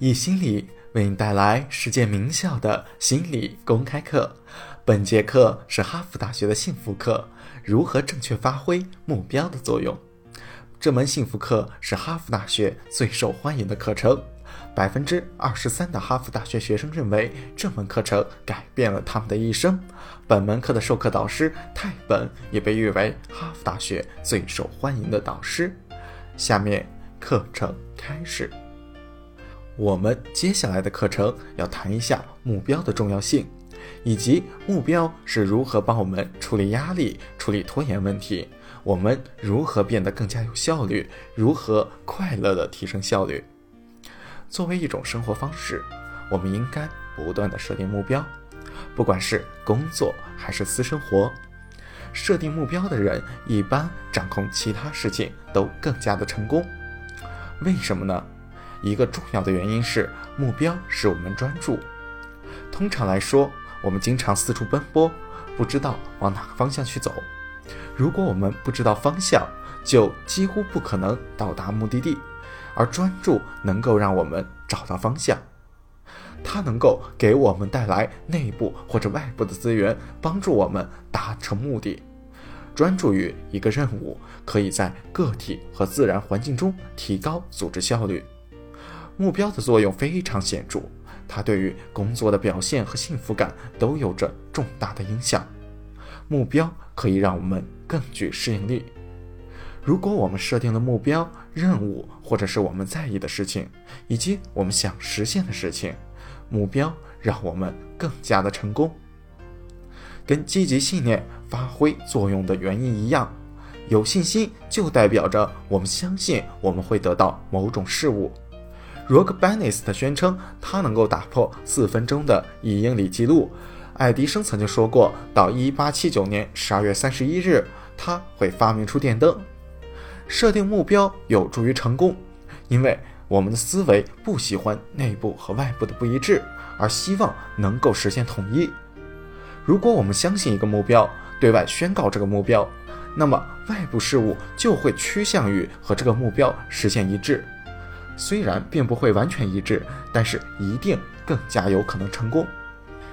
易心理为你带来世界名校的心理公开课。本节课是哈佛大学的幸福课，如何正确发挥目标的作用。这门幸福课是哈佛大学最受欢迎的课程，百分之二十三的哈佛大学学生认为这门课程改变了他们的一生。本门课的授课导师泰本也被誉为哈佛大学最受欢迎的导师。下面课程开始。我们接下来的课程要谈一下目标的重要性，以及目标是如何帮我们处理压力、处理拖延问题。我们如何变得更加有效率？如何快乐地提升效率？作为一种生活方式，我们应该不断地设定目标，不管是工作还是私生活。设定目标的人一般掌控其他事情都更加的成功。为什么呢？一个重要的原因是目标使我们专注。通常来说，我们经常四处奔波，不知道往哪个方向去走。如果我们不知道方向，就几乎不可能到达目的地。而专注能够让我们找到方向，它能够给我们带来内部或者外部的资源，帮助我们达成目的。专注于一个任务，可以在个体和自然环境中提高组织效率。目标的作用非常显著，它对于工作的表现和幸福感都有着重大的影响。目标可以让我们更具适应力。如果我们设定了目标、任务，或者是我们在意的事情，以及我们想实现的事情，目标让我们更加的成功。跟积极信念发挥作用的原因一样，有信心就代表着我们相信我们会得到某种事物。罗克·班尼斯特宣称，他能够打破四分钟的一英里记录。爱迪生曾经说过，到1879年12月31日，他会发明出电灯。设定目标有助于成功，因为我们的思维不喜欢内部和外部的不一致，而希望能够实现统一。如果我们相信一个目标，对外宣告这个目标，那么外部事物就会趋向于和这个目标实现一致。虽然并不会完全一致，但是一定更加有可能成功。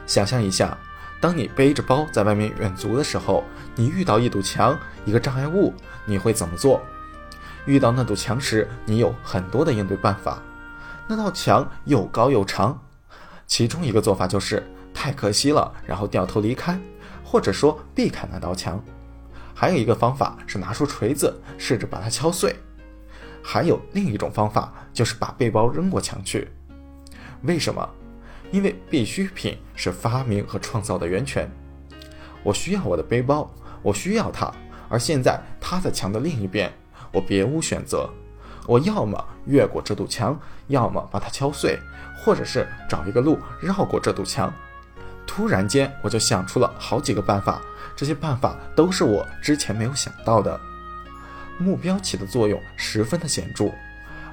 想象一下，当你背着包在外面远足的时候，你遇到一堵墙、一个障碍物，你会怎么做？遇到那堵墙时，你有很多的应对办法。那道墙又高又长，其中一个做法就是太可惜了，然后掉头离开，或者说避开那道墙。还有一个方法是拿出锤子，试着把它敲碎。还有另一种方法，就是把背包扔过墙去。为什么？因为必需品是发明和创造的源泉。我需要我的背包，我需要它，而现在它在墙的另一边，我别无选择。我要么越过这堵墙，要么把它敲碎，或者是找一个路绕过这堵墙。突然间，我就想出了好几个办法，这些办法都是我之前没有想到的。目标起的作用十分的显著，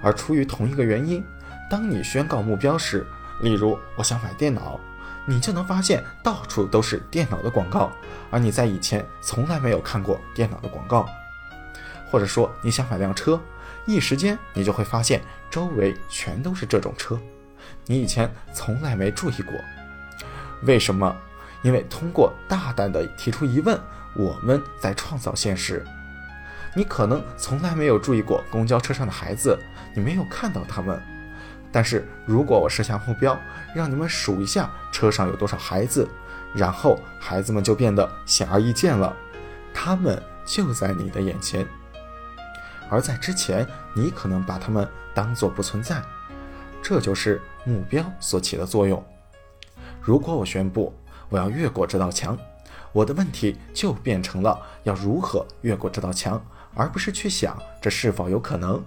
而出于同一个原因，当你宣告目标时，例如我想买电脑，你就能发现到处都是电脑的广告，而你在以前从来没有看过电脑的广告。或者说你想买辆车，一时间你就会发现周围全都是这种车，你以前从来没注意过。为什么？因为通过大胆地提出疑问，我们在创造现实。你可能从来没有注意过公交车上的孩子，你没有看到他们。但是如果我设下目标，让你们数一下车上有多少孩子，然后孩子们就变得显而易见了，他们就在你的眼前。而在之前，你可能把他们当作不存在。这就是目标所起的作用。如果我宣布我要越过这道墙，我的问题就变成了要如何越过这道墙。而不是去想这是否有可能。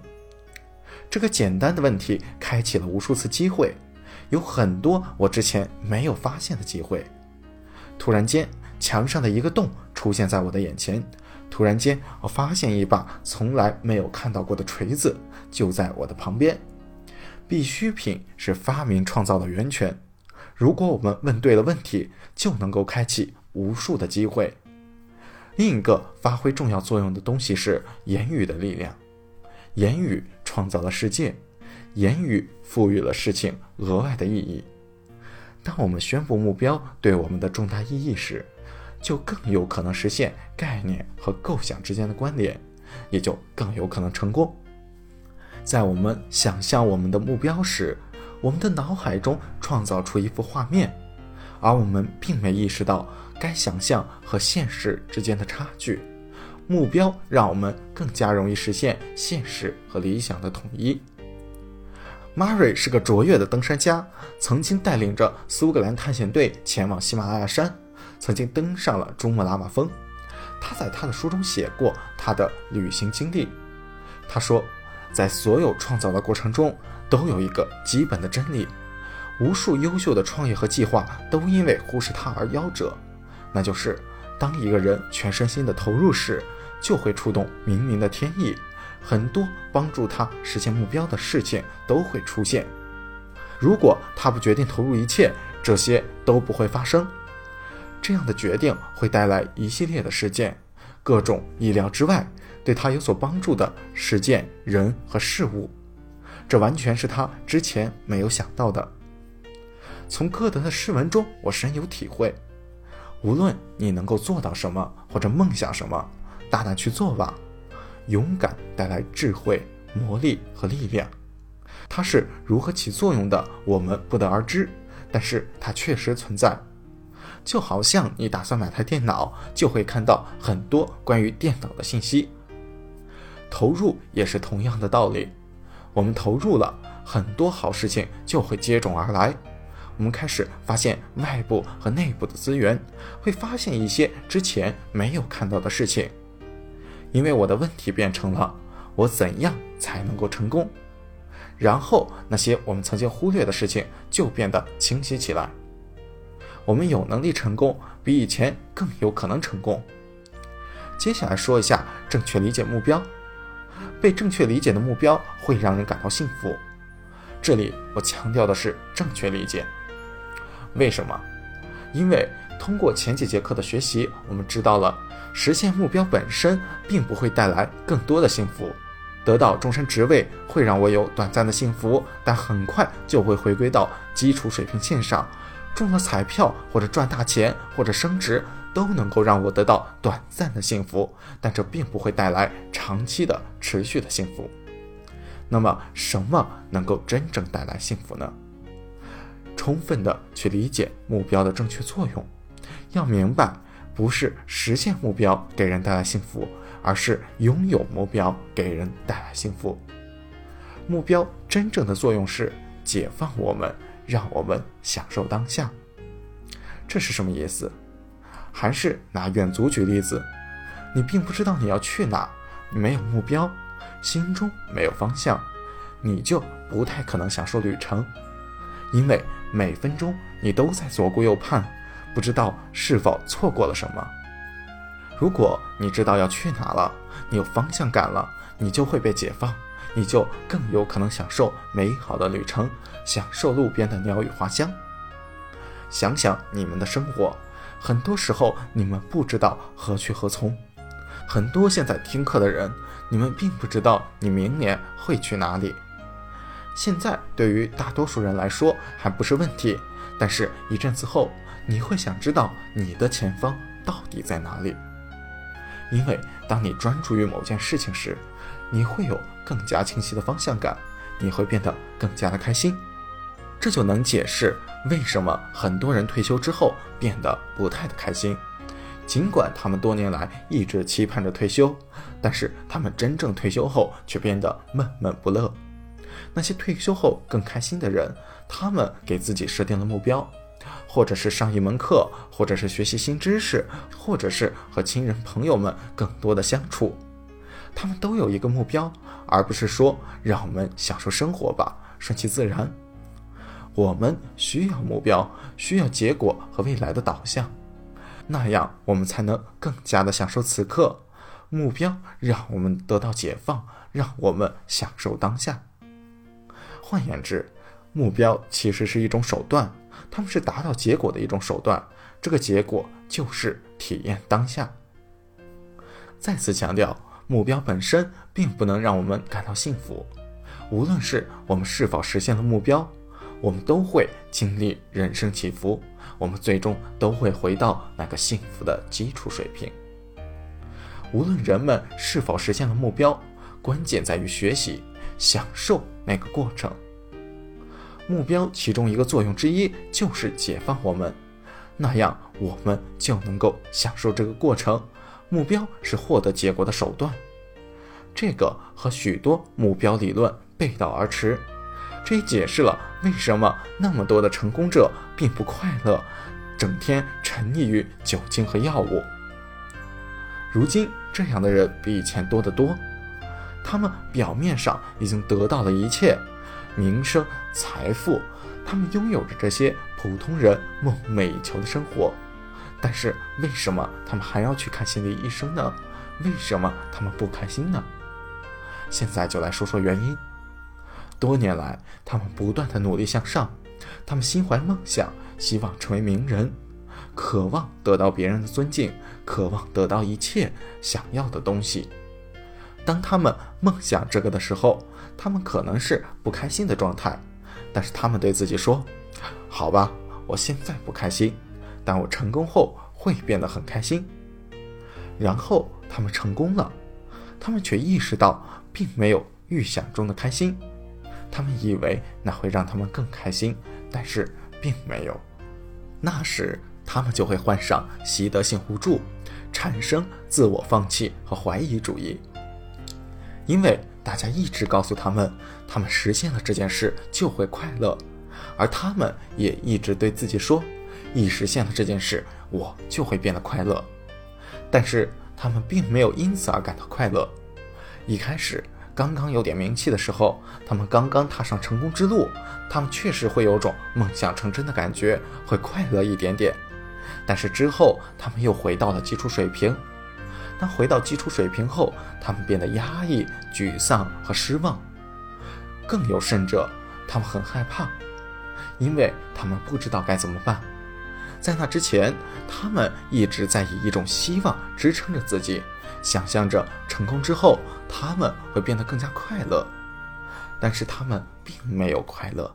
这个简单的问题开启了无数次机会，有很多我之前没有发现的机会。突然间，墙上的一个洞出现在我的眼前；突然间，我发现一把从来没有看到过的锤子就在我的旁边。必需品是发明创造的源泉。如果我们问对了问题，就能够开启无数的机会。另一个发挥重要作用的东西是言语的力量。言语创造了世界，言语赋予了事情额外的意义。当我们宣布目标对我们的重大意义时，就更有可能实现概念和构想之间的关联，也就更有可能成功。在我们想象我们的目标时，我们的脑海中创造出一幅画面，而我们并没意识到该想象和现实之间的差距。目标让我们更加容易实现现实和理想的统一。Mary 是个卓越的登山家，曾经带领着苏格兰探险队前往喜马拉雅山，曾经登上了珠穆朗玛峰。他在他的书中写过他的旅行经历。他说，在所有创造的过程中，都有一个基本的真理：无数优秀的创业和计划都因为忽视它而夭折。那就是，当一个人全身心的投入时，就会触动冥冥的天意。很多帮助他实现目标的事情都会出现。如果他不决定投入一切，这些都不会发生。这样的决定会带来一系列的事件，各种意料之外、对他有所帮助的事件、人和事物。这完全是他之前没有想到的。从歌德的诗文中，我深有体会。无论你能够做到什么，或者梦想什么，大胆去做吧。勇敢带来智慧、魔力和力量，它是如何起作用的，我们不得而知，但是它确实存在。就好像你打算买台电脑，就会看到很多关于电脑的信息。投入也是同样的道理，我们投入了很多好事情，就会接踵而来。我们开始发现外部和内部的资源，会发现一些之前没有看到的事情。因为我的问题变成了我怎样才能够成功，然后那些我们曾经忽略的事情就变得清晰起来。我们有能力成功，比以前更有可能成功。接下来说一下正确理解目标。被正确理解的目标会让人感到幸福。这里我强调的是正确理解。为什么？因为通过前几节课的学习，我们知道了。实现目标本身并不会带来更多的幸福，得到终身职位会让我有短暂的幸福，但很快就会回归到基础水平线上。中了彩票或者赚大钱或者升职都能够让我得到短暂的幸福，但这并不会带来长期的持续的幸福。那么，什么能够真正带来幸福呢？充分的去理解目标的正确作用，要明白。不是实现目标给人带来幸福，而是拥有目标给人带来幸福。目标真正的作用是解放我们，让我们享受当下。这是什么意思？还是拿远足举例子，你并不知道你要去哪，没有目标，心中没有方向，你就不太可能享受旅程，因为每分钟你都在左顾右盼。不知道是否错过了什么。如果你知道要去哪了，你有方向感了，你就会被解放，你就更有可能享受美好的旅程，享受路边的鸟语花香。想想你们的生活，很多时候你们不知道何去何从。很多现在听课的人，你们并不知道你明年会去哪里。现在对于大多数人来说还不是问题，但是一阵子后。你会想知道你的前方到底在哪里？因为当你专注于某件事情时，你会有更加清晰的方向感，你会变得更加的开心。这就能解释为什么很多人退休之后变得不太的开心。尽管他们多年来一直期盼着退休，但是他们真正退休后却变得闷闷不乐。那些退休后更开心的人，他们给自己设定了目标。或者是上一门课，或者是学习新知识，或者是和亲人朋友们更多的相处，他们都有一个目标，而不是说让我们享受生活吧，顺其自然。我们需要目标，需要结果和未来的导向，那样我们才能更加的享受此刻。目标让我们得到解放，让我们享受当下。换言之，目标其实是一种手段。他们是达到结果的一种手段，这个结果就是体验当下。再次强调，目标本身并不能让我们感到幸福。无论是我们是否实现了目标，我们都会经历人生起伏，我们最终都会回到那个幸福的基础水平。无论人们是否实现了目标，关键在于学习，享受那个过程。目标其中一个作用之一就是解放我们，那样我们就能够享受这个过程。目标是获得结果的手段，这个和许多目标理论背道而驰。这也解释了为什么那么多的成功者并不快乐，整天沉溺于酒精和药物。如今这样的人比以前多得多，他们表面上已经得到了一切。名声、财富，他们拥有着这些普通人梦寐以求的生活，但是为什么他们还要去看心理医生呢？为什么他们不开心呢？现在就来说说原因。多年来，他们不断的努力向上，他们心怀梦想，希望成为名人，渴望得到别人的尊敬，渴望得到一切想要的东西。当他们梦想这个的时候，他们可能是不开心的状态，但是他们对自己说：“好吧，我现在不开心，但我成功后会变得很开心。”然后他们成功了，他们却意识到并没有预想中的开心，他们以为那会让他们更开心，但是并没有。那时他们就会患上习得性无助，产生自我放弃和怀疑主义。因为大家一直告诉他们，他们实现了这件事就会快乐，而他们也一直对自己说，一实现了这件事，我就会变得快乐。但是他们并没有因此而感到快乐。一开始刚刚有点名气的时候，他们刚刚踏上成功之路，他们确实会有种梦想成真的感觉，会快乐一点点。但是之后，他们又回到了基础水平。当回到基础水平后，他们变得压抑、沮丧和失望。更有甚者，他们很害怕，因为他们不知道该怎么办。在那之前，他们一直在以一种希望支撑着自己，想象着成功之后他们会变得更加快乐。但是他们并没有快乐，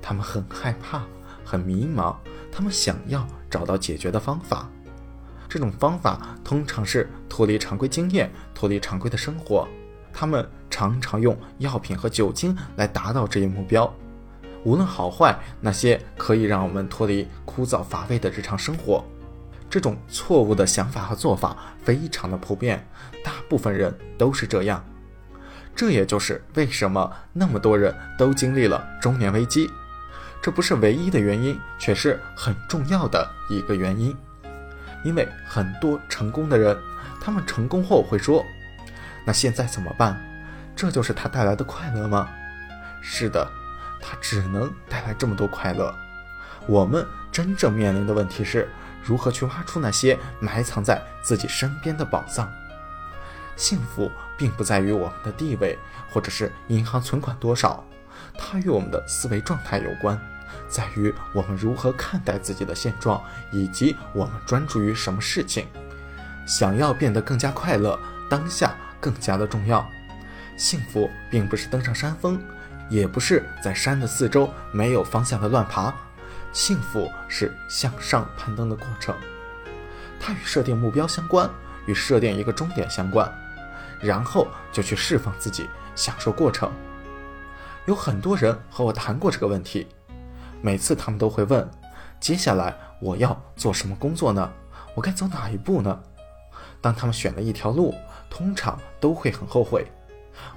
他们很害怕、很迷茫，他们想要找到解决的方法。这种方法通常是脱离常规经验、脱离常规的生活。他们常常用药品和酒精来达到这一目标。无论好坏，那些可以让我们脱离枯燥乏味的日常生活。这种错误的想法和做法非常的普遍，大部分人都是这样。这也就是为什么那么多人都经历了中年危机。这不是唯一的原因，却是很重要的一个原因。因为很多成功的人，他们成功后会说：“那现在怎么办？这就是他带来的快乐吗？”是的，他只能带来这么多快乐。我们真正面临的问题是如何去挖出那些埋藏在自己身边的宝藏。幸福并不在于我们的地位，或者是银行存款多少，它与我们的思维状态有关。在于我们如何看待自己的现状，以及我们专注于什么事情。想要变得更加快乐，当下更加的重要。幸福并不是登上山峰，也不是在山的四周没有方向的乱爬。幸福是向上攀登的过程，它与设定目标相关，与设定一个终点相关，然后就去释放自己，享受过程。有很多人和我谈过这个问题。每次他们都会问：“接下来我要做什么工作呢？我该走哪一步呢？”当他们选了一条路，通常都会很后悔。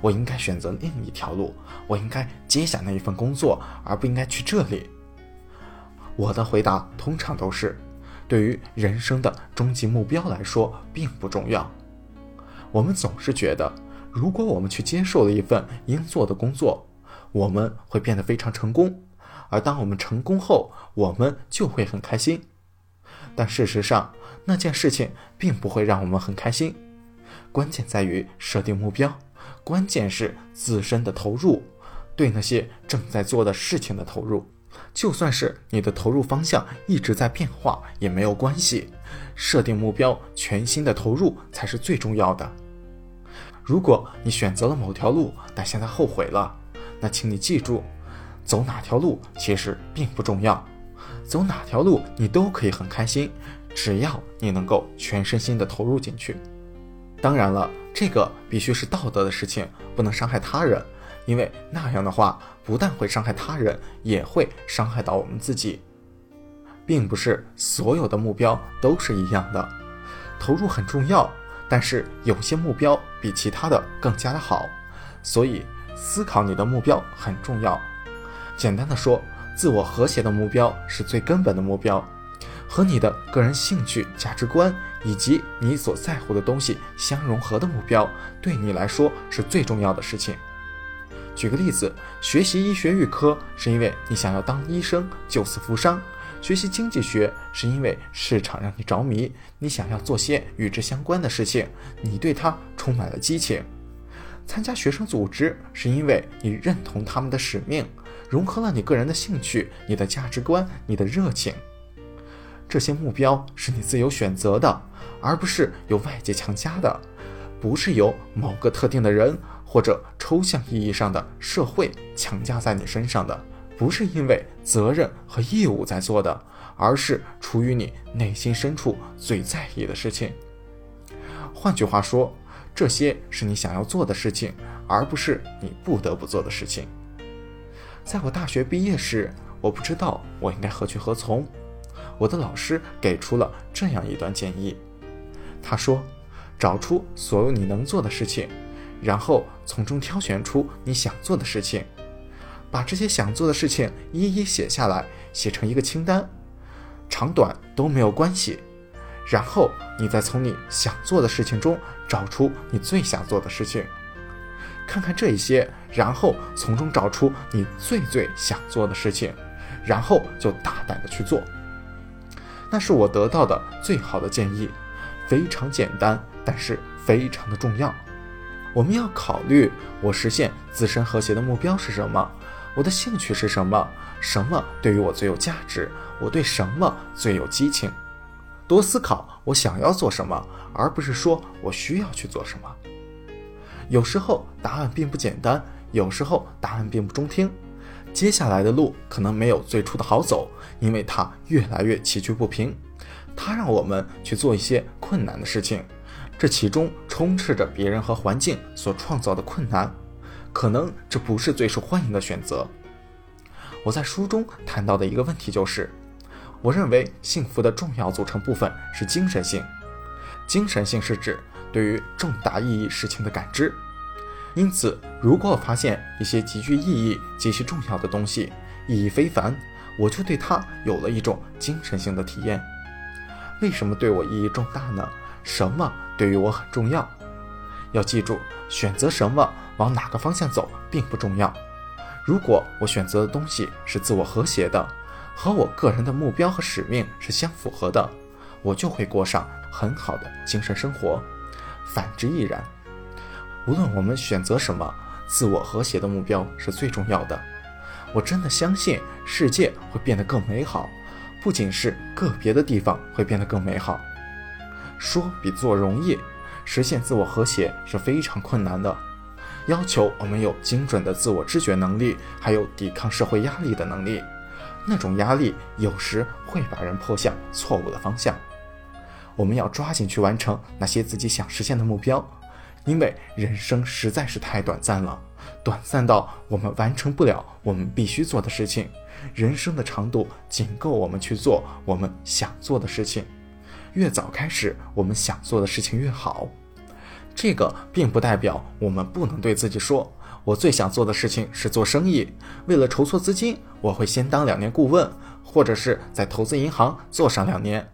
我应该选择另一条路，我应该接下那一份工作，而不应该去这里。我的回答通常都是：对于人生的终极目标来说，并不重要。我们总是觉得，如果我们去接受了一份应做的工作，我们会变得非常成功。而当我们成功后，我们就会很开心。但事实上，那件事情并不会让我们很开心。关键在于设定目标，关键是自身的投入，对那些正在做的事情的投入。就算是你的投入方向一直在变化，也没有关系。设定目标，全新的投入才是最重要的。如果你选择了某条路，但现在后悔了。那请你记住，走哪条路其实并不重要，走哪条路你都可以很开心，只要你能够全身心的投入进去。当然了，这个必须是道德的事情，不能伤害他人，因为那样的话不但会伤害他人，也会伤害到我们自己。并不是所有的目标都是一样的，投入很重要，但是有些目标比其他的更加的好，所以思考你的目标很重要。简单的说，自我和谐的目标是最根本的目标，和你的个人兴趣、价值观以及你所在乎的东西相融合的目标，对你来说是最重要的事情。举个例子，学习医学预科是因为你想要当医生救死扶伤。学习经济学是因为市场让你着迷，你想要做些与之相关的事情，你对它充满了激情。参加学生组织是因为你认同他们的使命，融合了你个人的兴趣、你的价值观、你的热情。这些目标是你自由选择的，而不是由外界强加的，不是由某个特定的人或者抽象意义上的社会强加在你身上的。不是因为责任和义务在做的，而是出于你内心深处最在意的事情。换句话说，这些是你想要做的事情，而不是你不得不做的事情。在我大学毕业时，我不知道我应该何去何从。我的老师给出了这样一段建议，他说：“找出所有你能做的事情，然后从中挑选出你想做的事情。”把这些想做的事情一一写下来，写成一个清单，长短都没有关系。然后你再从你想做的事情中找出你最想做的事情，看看这一些，然后从中找出你最最想做的事情，然后就大胆的去做。那是我得到的最好的建议，非常简单，但是非常的重要。我们要考虑我实现自身和谐的目标是什么。我的兴趣是什么？什么对于我最有价值？我对什么最有激情？多思考我想要做什么，而不是说我需要去做什么。有时候答案并不简单，有时候答案并不中听。接下来的路可能没有最初的好走，因为它越来越崎岖不平。它让我们去做一些困难的事情，这其中充斥着别人和环境所创造的困难。可能这不是最受欢迎的选择。我在书中谈到的一个问题就是，我认为幸福的重要组成部分是精神性。精神性是指对于重大意义事情的感知。因此，如果我发现一些极具意义、极其重要的东西，意义非凡，我就对它有了一种精神性的体验。为什么对我意义重大呢？什么对于我很重要？要记住，选择什么。往哪个方向走并不重要。如果我选择的东西是自我和谐的，和我个人的目标和使命是相符合的，我就会过上很好的精神生活。反之亦然。无论我们选择什么，自我和谐的目标是最重要的。我真的相信世界会变得更美好，不仅是个别的地方会变得更美好。说比做容易，实现自我和谐是非常困难的。要求我们有精准的自我知觉能力，还有抵抗社会压力的能力。那种压力有时会把人迫向错误的方向。我们要抓紧去完成那些自己想实现的目标，因为人生实在是太短暂了，短暂到我们完成不了我们必须做的事情。人生的长度仅够我们去做我们想做的事情。越早开始，我们想做的事情越好。这个并不代表我们不能对自己说：“我最想做的事情是做生意。为了筹措资金，我会先当两年顾问，或者是在投资银行做上两年。”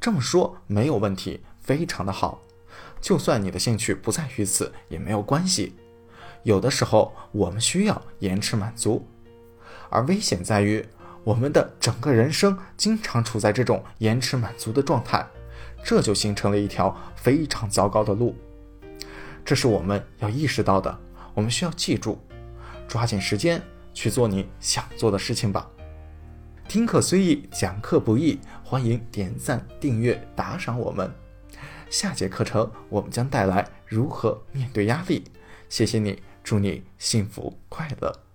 这么说没有问题，非常的好。就算你的兴趣不在于此，也没有关系。有的时候我们需要延迟满足，而危险在于我们的整个人生经常处在这种延迟满足的状态，这就形成了一条非常糟糕的路。这是我们要意识到的，我们需要记住，抓紧时间去做你想做的事情吧。听课虽易，讲课不易，欢迎点赞、订阅、打赏我们。下节课程我们将带来如何面对压力。谢谢你祝你幸福快乐。